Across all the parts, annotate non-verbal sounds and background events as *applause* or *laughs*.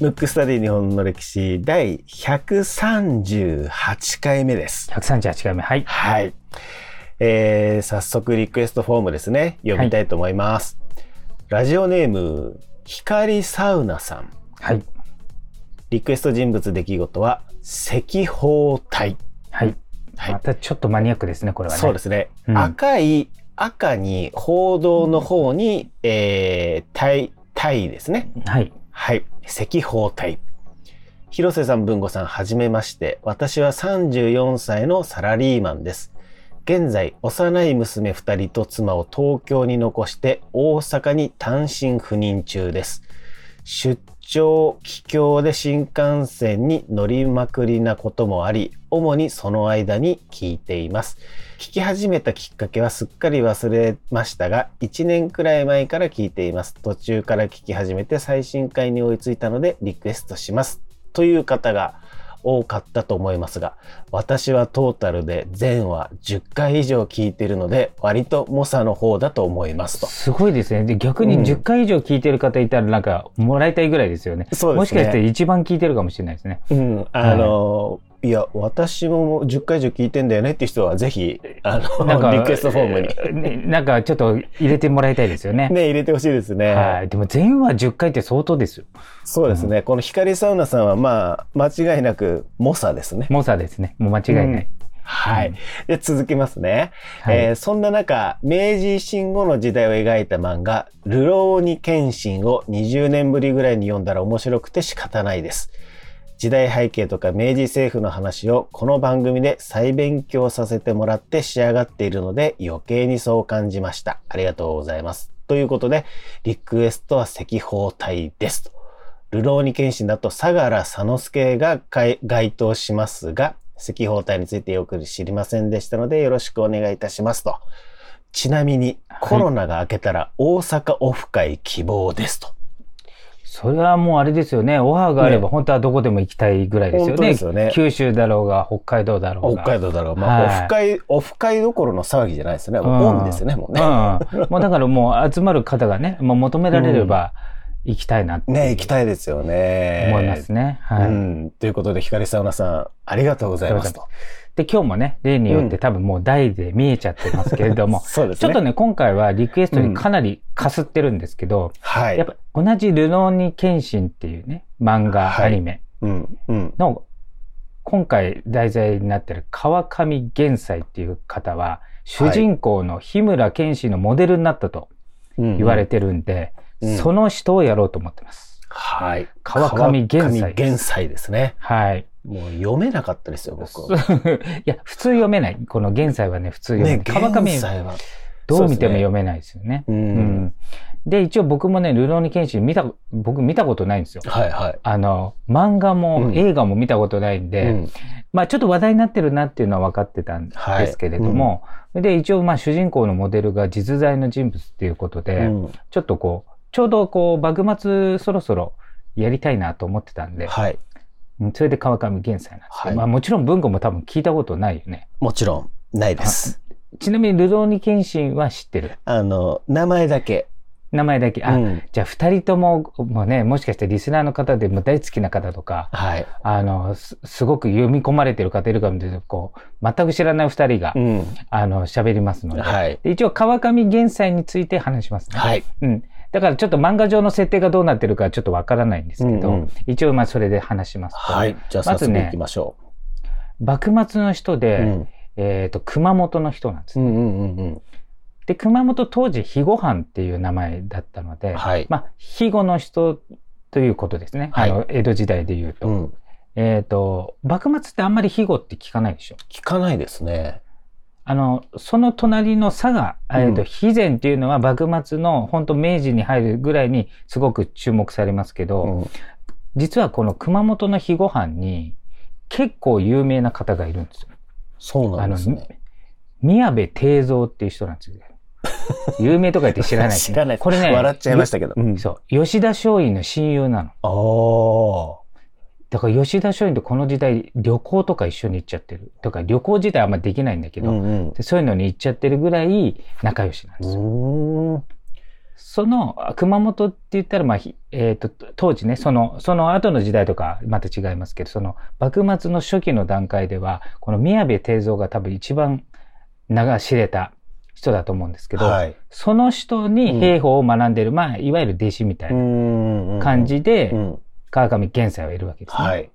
ムックスタディ日本の歴史第138回目です。138回目。はい。はい。えー、早速リクエストフォームですね。読みたいと思います。ラジオネーム、光サウナさん。はい。リクエスト人物出来事は、赤包帯。はい。はいまたちょっとマニアックですね、これはね。そうですね。うん赤い、赤に、報道の方に、えー、帯、帯ですね。はい。はい。赤包帯。広瀬さん、文吾さん、はじめまして。私は34歳のサラリーマンです。現在、幼い娘2人と妻を東京に残して大阪に単身赴任中です。出張、帰郷で新幹線に乗りまくりなこともあり、主にその間に聞いています。聞き始めたきっかけはすっかり忘れましたが、1年くらい前から聞いています。途中から聞き始めて最新回に追いついたのでリクエストします。という方が多かったと思いますが、私はトータルで全話10回以上聞いているので、割と猛者の方だと思いますと。すごいですね。で、逆にうん10回以上聞いてる方いたらなんか、もらいたいぐらいですよね。そうですねもしかして一番聞いてるかもしれないですね。うん、あの、い、や、私も10回以上聞いてんだよねって人はぜひ、あの、リクエストフォームに。なんかちょっと入れてもらいたいですよね。*laughs* ね、入れてほしいですね。はい。でも全話10回って相当ですよ。そうですね。この光サウナさんは、まあ、間違いなく、猛者ですね。猛者ですね。もう間違いない。はい。で、続きますね。はいえーそんな中、明治維新後の時代を描いた漫画、流浪に謙信を20年ぶりぐらいに読んだら面白くて仕方ないです。時代背景とか明治政府の話をこの番組で再勉強させてもらって仕上がっているので余計にそう感じました。ありがとうございます。ということで、リクエストは赤包帯ですと。流浪に謙信だと相良佐之助が該当しますが、赤包帯についてよく知りませんでしたのでよろしくお願いいたしますと。ちなみにコロナが明けたら大阪オフ会希望ですと。それはもうあれですよね。オファーがあればね本当はどこでも行きたいぐらいですよね。本当ですよね九州だろうが、北海道だろうが。北海道だろう。まあ、はいオフ会、オフ会どころの騒ぎじゃないですよね。うんオンですよね、もうね。うん。もうだからもう集まる方がね、もう求められれば行きたいなってね、行きたいですよね。思いますね。はい。うん。ということで、光サウナさん、ありがとうございますと。で、今日もね、例によって多分もう題で見えちゃってますけれども、*laughs* そうですね。ちょっとね、今回はリクエストにかなりかすってるんですけど、はい。やっぱ同じルノーニケンシンっていうね、漫画、はいアニメうん、うん。の、今回題材になってる川上玄斎っていう方は、主人公の日村健士のモデルになったと言言われてるんで、うんその人をやろうと思ってます。はい。川上玄斎玄斎ですね。はい。もう読めなかったですよ、僕。*laughs* いや、普通読めない。この玄斎はね、普通読めない。ね、川上は。どう見ても読めないですよね。う。うんん。で、一応僕もね、ルローニケンシン見た、僕見たことないんですよ。はいはい。あの、漫画もうん映画も見たことないんで、うんまあちょっと話題になってるなっていうのは分かってたんですけれども、で、一応まあ主人公のモデルが実在の人物っていうことで、うんちょっとこう、ちょうどこう、幕末そろそろやりたいなと思ってたんで、はい。うんそれで川上玄斎なんですけど、はいまあもちろん文庫も多分聞いたことないよね。もちろん、ないです。ちなみにルローニケンシンは知ってる？あの、名前だけ。名前だけ。あ、うんじゃあ二人とも、もうね、もしかしてリスナーの方でも大好きな方とか、はい。あの、すすごく読み込まれてる方いるかもしれないこう、全く知らない二人が、うん。あの、喋りますので。はい。で一応、川上玄斎について話しますね。はい。うん。だからちょっと漫画上の設定がどうなってるかちょっとわからないんですけど、うんうん一応まあそれで話しますと、はい。じゃあ早速まずね行きましょ幕末の人う。で、うん。えっ、と、熊本の人なんですね、うんうんうんうん。で、熊本当時、肥後藩っていう名前だったので、はい。まあ、肥後の人ということですね。はいあの、江戸時代で言うと。うん。えっ、と、幕末ってあんまり肥後って聞かないでしょ？聞かないですね。あの、その隣の佐賀、えっ、と、うん肥前っていうのは幕末の本当明治に入るぐらいにすごく注目されますけど、うん。実はこの熊本の肥後藩に結構有名な方がいるんですよ。そうなんですね。宮部定蔵っていう人なんですよ。*laughs* 有名とか言って知らない、知らない。これね、笑っちゃいましたけど。うん。そう。吉田松陰の親友なの。ああ。だから吉田松陰とこの時代旅行とか一緒に行っちゃってる。とか旅行自体あんまできないんだけど、うんうん。でそういうのに行っちゃってるぐらい仲良しなんですよ。うーん。その熊本って言ったら、まあ、ひえっ、と、当時ね、その、その後の時代とかまた違いますけど、その幕末の初期の段階では、この宮部定蔵が多分一番名が知れた人だと思うんですけど、はい。その人に兵法を学んでる、まあ、いわゆる弟子みたいな感じで、うん。川上玄斎はいるわけですね。はい。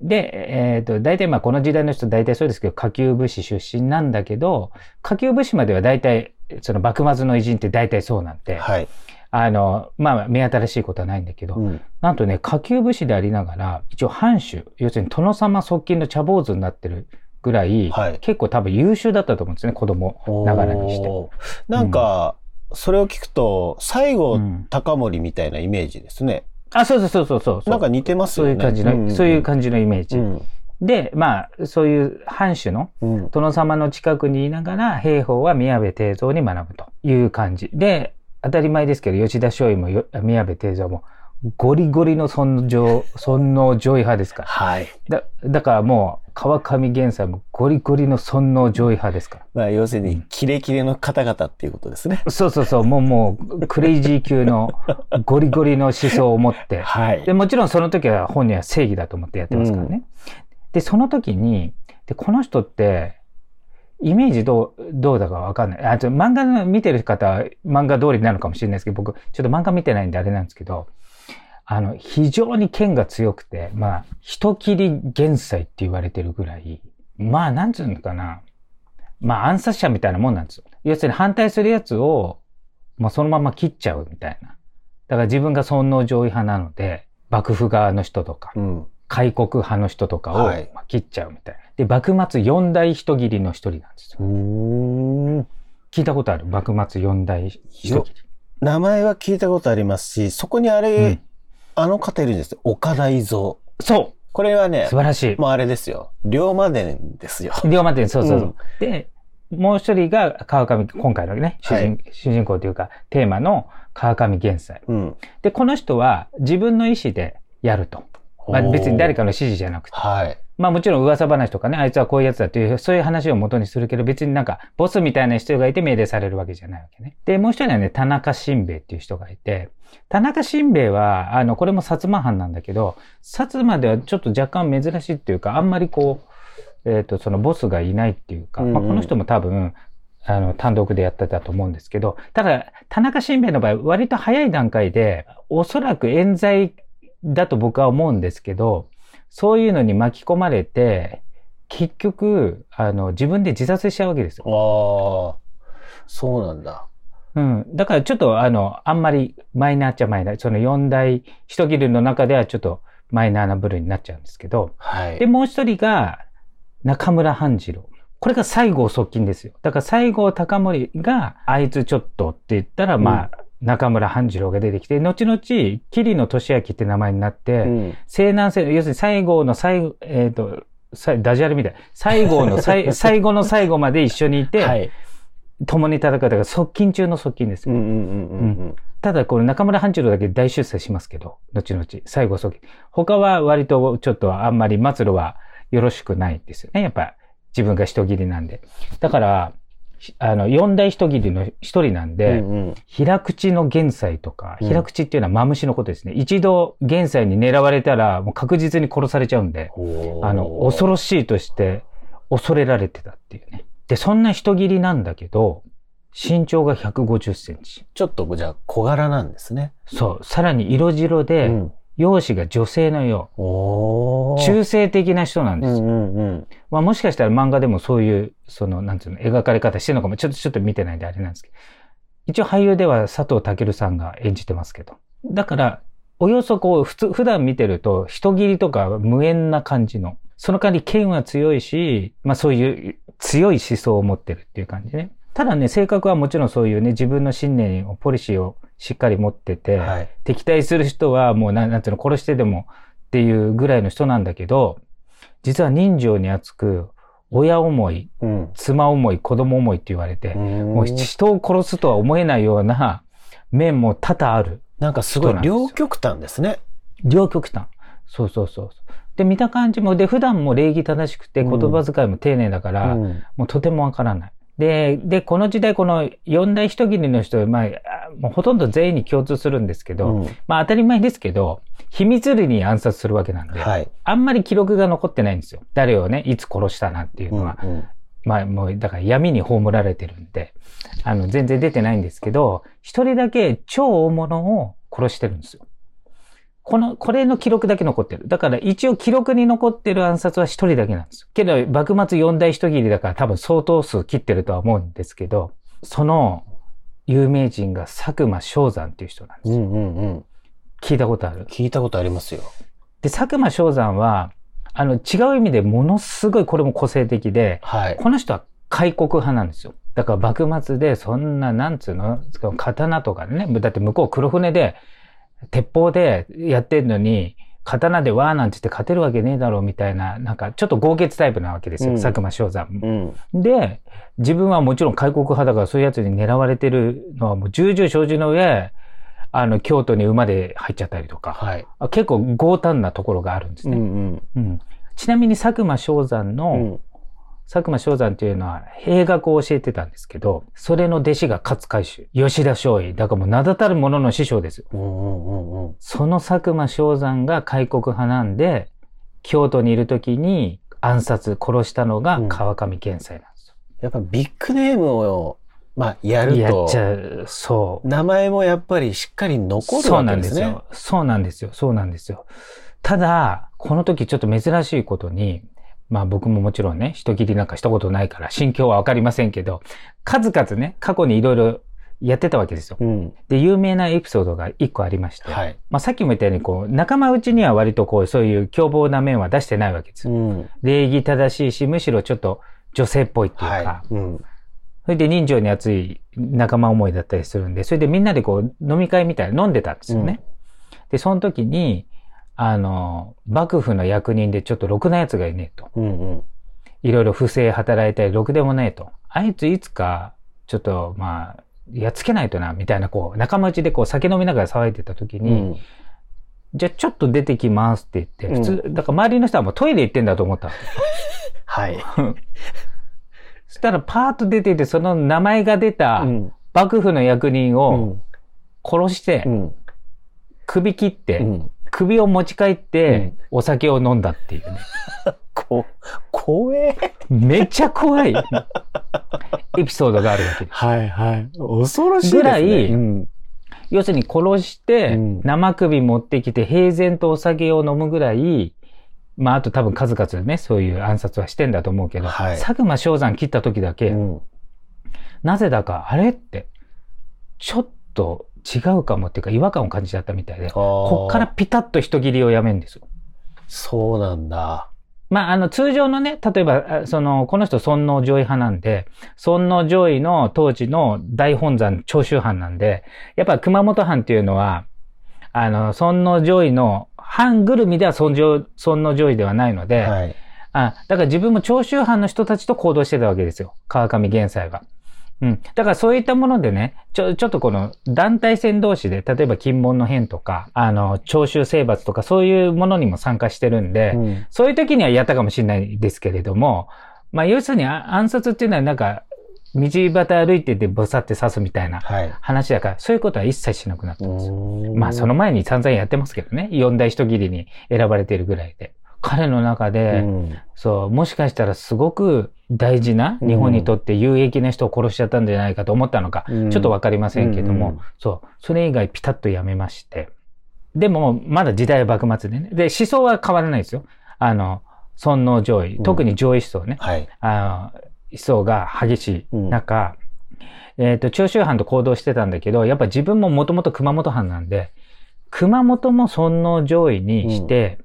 で、えっ、と、大体まあこの時代の人大体そうですけど、下級武士出身なんだけど、下級武士までは大体、その幕末の偉人って大体そうなんで、はい。あの、まあ目新しいことはないんだけど、うん。なんとね、下級武士でありながら、一応藩主、要するに殿様側近の茶坊主になってるぐらい、はい結構多分優秀だったと思うんですね、子供ながらにして。なんか、それを聞くと、西郷うん隆盛みたいなイメージですね。あ、そうそうそうそうそう。なんか似てますよね。そういう感じの、そういう感じのイメージ。うん。で、まあ、そういう藩主のうん。殿様の近くにいながら、兵法は宮部定蔵に学ぶという感じ。で、当たり前ですけど、吉田松陰もよ宮部定蔵も、ゴリゴリの尊上、尊王上位派ですから。はい。だ、だからもう、川上源さんもゴリゴリの尊王上位派ですから。まあ、要するに、キレキレの方々っていうことですね。そうそうそう、もうもう、クレイジー級のゴリゴリの思想を持って。はいで、。もちろんその時は本人は正義だと思ってやってますからね。で、その時に、で、この人って、イメージどう、どうだかわかんない。あ、ちょ漫画の見てる方は漫画通りなのかもしれないですけど、僕、ちょっと漫画見てないんであれなんですけど、あの、非常に剣が強くて、まあ、人切り減災って言われてるぐらい、まあ、なんつうのかな。まあ、暗殺者みたいなもんなんですよ。要するに反対するやつを、まあ、そのまま切っちゃうみたいな。だから自分が尊王攘夷派なので、幕府側の人とか、うん。開国派の人とかを、はいまあ切っちゃうみたいな。で、幕末四大人斬りの一人なんですよ。聞いたことある？幕末四大人斬り。名前は聞いたことありますし、そこにあれ、うんあの方いるんですよ。岡田伊蔵。そこれはねう素、晴らしい。もうあれですよ。龍馬伝ですよ。龍馬伝、そうそうそう。うんで、もう一人が川上、今回のね、主人,、主人公というか、テーマの川上玄斎。うん。で、この人は自分の意思でやると。まあ、別に誰かの指示じゃなくて。はい。まあもちろん噂話とかね、あいつはこういうやつだっていう、そういう話を元にするけど、別になんか、ボスみたいな人がいて命令されるわけじゃないわけね。で、もう一人はね、田中新兵衛っていう人がいて、田中新兵衛は、あの、これも薩摩藩なんだけど、薩摩ではちょっと若干珍しいっていうか、あんまりこう、えっ、と、そのボスがいないっていうか、うんうんまあこの人も多分、あの、単独でやってたと思うんですけど、ただ、田中新兵衛の場合、割と早い段階で、おそらく冤罪だと僕は思うんですけど、そういうのに巻き込まれて、結局、あの、自分で自殺しちゃうわけですよ。ああ、そうなんだ。うん。だからちょっと、あの、あんまりマイナーっちゃマイナー。その四大一切れの中ではちょっとマイナーな部類になっちゃうんですけど。はい。で、もう一人が中村半次郎。これが西郷側近ですよ。だから西郷隆盛が、あいつちょっとって言ったら、まあ、中村半次郎が出てきて、後々、桐野俊明って名前になって、うん。西南西、要するに西郷の最後、えっ、と、さダジャレみたい。西郷の最最後の最後まで一緒にいて、はい。共に戦ったから側近中の側近ですただ、この中村半次郎だけ大出世しますけど、後々、最後側近。他は割とちょっとあんまり末路はよろしくないですよね。やっぱ自分が人斬りなんで。だから、あの、四大人斬りの一人なんうん。で、うんうん平口の玄斎とか、うん平口っていうのはマムシのことですね。一度玄斎に狙われたら、もう確実に殺されちゃうんで、あの、恐ろしいとして恐れられてたっていうね。で、そんな人斬りなんだけど、身長が150センチ。ちょっとじゃあ小柄なんですね。そう。さらに色白で、うん。容姿が女性のよう。中性的な人なんですよ。うんうんうん。まあもしかしたら漫画でもそういう、その、なんつうの、描かれ方してるのかも、ちょっと、ちょっと見てないんであれなんですけど。一応俳優では佐藤健さんが演じてますけど。だから、およそこう、普通、普段見てると、人斬りとか無縁な感じの。その代わり剣は強いし、まあそういう強い思想を持ってるっていう感じね。ただね、性格はもちろんそういうね、自分の信念を、ポリシーをしっかり持ってて、はい。敵対する人はもうなんなんていうの、殺してでもっていうぐらいの人なんだけど、実は人情に厚く、親思い、うん。妻思い、子供思いって言われて、ももう人を殺すとは思えないような面も多々ある。なんかすごい人なんですよ両極端ですね。両極端。そうそうそう。で、見た感じも、で、普段も礼儀正しくてうん言葉遣いも丁寧だから、うんもうとてもわからない。で、で、この時代、この四大一切りの人、まあ、もうほとんど全員に共通するんですけど、うんまあ当たり前ですけど、秘密裏に暗殺するわけなんで、はい。あんまり記録が残ってないんですよ。誰をね、いつ殺したなっていうのは。うんうんまあもう、だから闇に葬られてるんで、あの、全然出てないんですけど、一人だけ超大物を殺してるんですよ。この、これの記録だけ残ってる。だから一応記録に残ってる暗殺は一人だけなんですよ。けど、幕末四大一切りだから多分相当数切ってるとは思うんですけど、その有名人が佐久間昌山っていう人なんですよ。うんうんうん。聞いたことある？聞いたことありますよ。で、佐久間昌山は、あの、違う意味でものすごいこれも個性的で、はい。この人は開国派なんですよ。だから幕末でそんな、なんつうの、刀とかね、だって向こう黒船で、鉄砲でやってんのに、刀でわーなんて言って勝てるわけねえだろうみたいな、なんかちょっと豪傑タイプなわけですよ、うん佐久間昌山。うん。で、自分はもちろん開国派だからそういうやつに狙われてるのはもう重々承知の上、あの、京都に馬で入っちゃったりとか、はい。あ結構強胆なところがあるんですね。うんうん。うんちなみに佐久間昌山の、うん。佐久間昌山っていうのは兵学を教えてたんですけど、それの弟子が勝海舟、吉田松陰、だからもう名だたる者の師匠ですよ。うんうんうんうん。その佐久間昌山が開国派なんで、京都にいる時に暗殺、殺したのが川上健斎なんですやっぱビッグネームを、まあ、やよ。るとやっち、ゃう、そう。名前もやっぱりしっかり残るそうわけでね。なんですすよ。そうなんですよ。そうなんですよ。ただ、この時ちょっと珍しいことに、まあ僕ももちろんね、人切りなんかしたことないから、心境はわかりませんけど、数々ね、過去にいろいろやってたわけですよ。うん。で、有名なエピソードが一個ありまして、はい。まあさっきも言ったように、こう、仲間内には割とこう、そういう凶暴な面は出してないわけですよ。うん。礼儀正しいし、むしろちょっと女性っぽいっていうか、はい。うん。それで人情に熱い仲間思いだったりするんで、それでみんなでこう飲み会みたいな飲んでたんですよね。で、その時に、あの、幕府の役人でちょっとろくな奴がいねえと。うんうん。いろいろ不正働いたりろくでもねえと。あいついつか、ちょっとまあ、やっつけないとな、みたいなこう、仲間内でこう酒飲みながら騒いでた時うに、ん。じゃあちょっと出てきますって言って、普通、だから周りの人はもうトイレ行ってんだと思った。*laughs* はい。*laughs* そしたらパーッと出ていて、その名前が出たうん。幕府の役人うをん。殺してう、ん。首切って、うん。首を持ち帰っうてん、お酒を飲んだっていうね。*laughs* こ、怖え。めっちゃ怖い *laughs* エピソードがあるわけです。はいはい。恐ろしいですね。ぐらいうん。要するに殺してうん、生首持ってきて平然とお酒を飲むぐらい、まああと多分数々ね、そういう暗殺はしてんだと思うけど、はい佐久間昌山切った時だけ、うん。なぜだか、あれって、ちょっと違うかもっていうか違和感を感じちゃったみたいで、ここっからピタッと人切りをやめるんですよ。そうなんだ。まあ、あの、通常のね、例えば、あその、この人、尊王攘夷派なんで、尊王攘夷の当時の大本山長州藩なんで、やっぱ熊本藩っていうのは、あの、尊王攘夷の藩ぐるみでは尊王尊王攘夷ではないので、はい。あ、だから自分も長州藩の人たちと行動してたわけですよ。川上玄斎が。うん。だからそういったものでね、ちょ、ちょっとこの団体戦同士で、例えば金門の変とか、あの、長州征伐とかそういうものにも参加してるんで、うんそういう時にはやったかもしれないですけれども、まあ要するにあ暗殺っていうのはなんか、道端歩いててぼさって刺すみたいなはい。話だから、そういうことは一切しなくなったんですよ。うんまあその前に散々やってますけどね。四大人切りに選ばれているぐらいで。彼の中で、うんそう、もしかしたらすごく大事な、日本にとって有益な人を殺しちゃったんじゃないかと思ったのか、うんちょっとわかりませんけども、うんそう、それ以外ピタッとやめまして。でも、まだ時代は幕末でね。で、思想は変わらないですよ。あの、尊王攘夷、うん特に上位思想ね。はい。あの、思想が激しい中、えっ、と、長州藩と行動してたんだけど、やっぱ自分ももともと熊本藩なんで、熊本も尊王攘夷にして、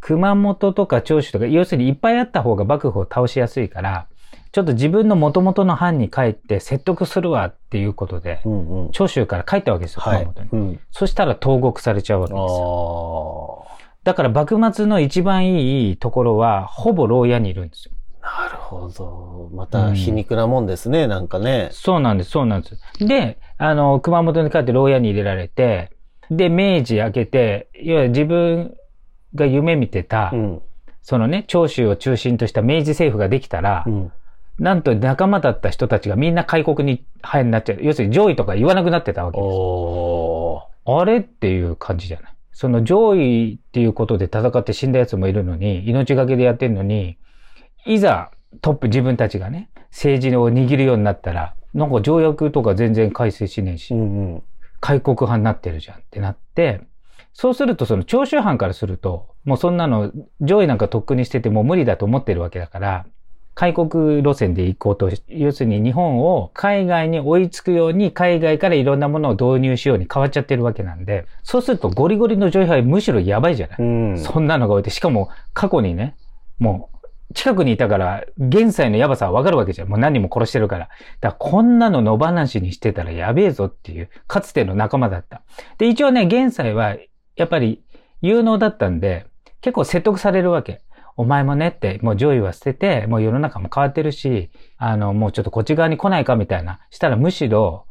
熊本とか長州とか、要するにいっぱいあった方が幕府を倒しやすいから、ちょっと自分の元々の藩に帰って説得するわっていうことで、うんうん。長州から帰ったわけですよ、はい熊本に。。うん。そしたら投獄されちゃうわけあですよ。あ。だから幕末の一番いいところは、ほぼ牢屋にいるんですよ。なるほど。また皮肉なもんですね、なんかね。そうなんです、そうなんです。で、あの、熊本に帰って牢屋に入れられて、で、明治明けて、いわゆる自分が夢見てた、うん。そのね、長州を中心とした明治政府ができたら、うん。なんと仲間だった人たちがみんな開国に派になっちゃう。要するに上位とか言わなくなってたわけです。おあれっていう感じじゃない？その上位っていうことで戦って死んだ奴もいるのに、命がけでやってんのに、いざトップ自分たちがね、政治を握るようになったら、なんか条約とか全然改正しねえし、うんうん。開国派になってるじゃんってなって、そうするとその長州藩からすると、もうそんなの上位なんかとっくにしててもう無理だと思ってるわけだから、開国路線で行こうとし、要するに日本を海外に追いつくように海外からいろんなものを導入しように変わっちゃってるわけなんで、そうするとゴリゴリの上位派はむしろやばいじゃない、うん。そんなのが多いて、しかも過去にね、もう近くにいたから、現在のやばさはわかるわけじゃん。もう何人も殺してるから。だからこんなの野放しにしてたらやべえぞっていう、かつての仲間だった。で、一応ね、現在はやっぱり有能だったんで、結構説得されるわけ。お前もねって、もう上位は捨てて、もう世の中も変わってるし、あの、もうちょっとこっち側に来ないかみたいな。したらむしろ、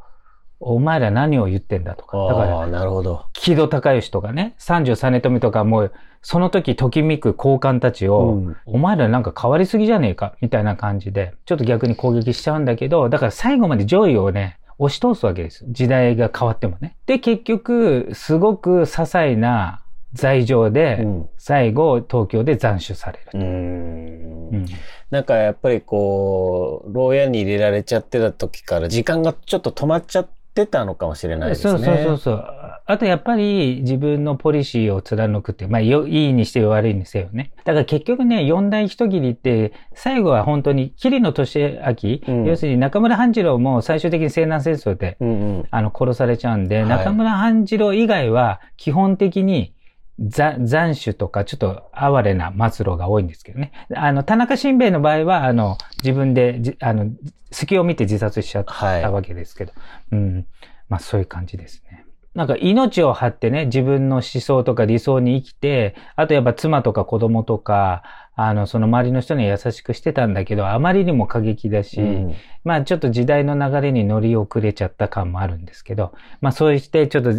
お前ら何を言ってんだとか。だから、なるほど。木戸孝允とかね、三条実富とかもう、その時ときめく高官たちを、うんお前らなんか変わりすぎじゃねえか、みたいな感じで、ちょっと逆に攻撃しちゃうんだけど、だから最後まで上位をね、押し通すわけです。時代が変わってもね。で、結局、すごく些細な罪状で、うん。最後、東京で斬首される。うーんうんなんかやっぱりこう、牢屋に入れられちゃってた時から時間がちょっと止まっちゃってたのかもしれないですね。そうそうそうそう。あとやっぱり自分のポリシーを貫くって、まあよいいにしてよ悪いにせよね。だから結局ね、四大一切りって、最後は本当に桐野俊明、うん要するに中村半次郎も最終的に西南戦争で、うんうん。あの、殺されちゃうんで、はい中村半次郎以外は基本的にざ斬首とかちょっと哀れな末路が多いんですけどね。あの、田中新兵衛の場合は、あの、自分でじ、あの、隙を見て自殺しちゃったはい。わけですけど。うん。まあそういう感じですね。なんか命を張ってね、自分の思想とか理想に生きて、あとやっぱ妻とか子供とか、あの、その周りの人には優しくしてたんだけど、あまりにも過激だし、うん。まあちょっと時代の流れに乗り遅れちゃった感もあるんですけど、まあそうしてちょっと、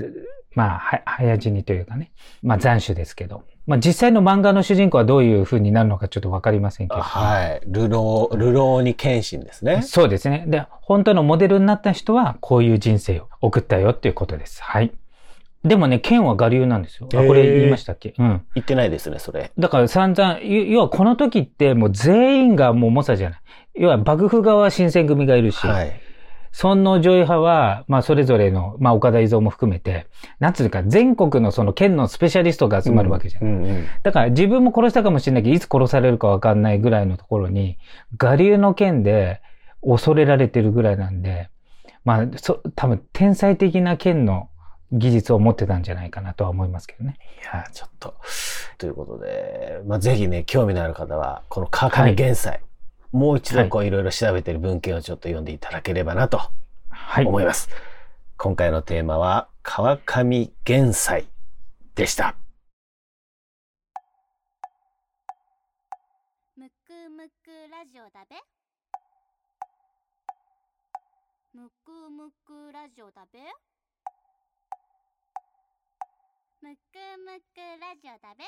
まあは早死にというかね、まあ斬首ですけど、まあ実際の漫画の主人公はどういう風になるのかちょっとわかりませんけど。はい。流浪、流浪に献身ですね。そうですね。で、本当のモデルになった人はこういう人生を送ったよっていうことです。はい。でもね、剣は我流なんですよ。あ、これ言いましたっけ、うん。言ってないですね、それ。だから散々、要要はこの時ってもう全員がもう猛者じゃない。要は幕府側は新選組がいるし、はい。尊王攘夷派は、まあそれぞれの、まあ岡田伊蔵も含めて、なんつうか全国のその剣のスペシャリストが集まるわけじゃん。うんうん。だから自分も殺したかもしれないけど、いつ殺されるかわかんないぐらいのところに、我流の剣で恐れられてるぐらいなんで、まあ、そ、多分天才的な剣の技術を持ってたんじゃないかなとは思いますけどね。いやー、ちょっと。ということで、まあ、ぜひね、興味のある方は、この川上玄斎、もう一度こういろいろ調べてる文献をちょっと読んでいただければなとはい。思います。今回のテーマは、川上玄斎でした。むくむくラジオだべむくむくラジオだべむくむくラジオだべ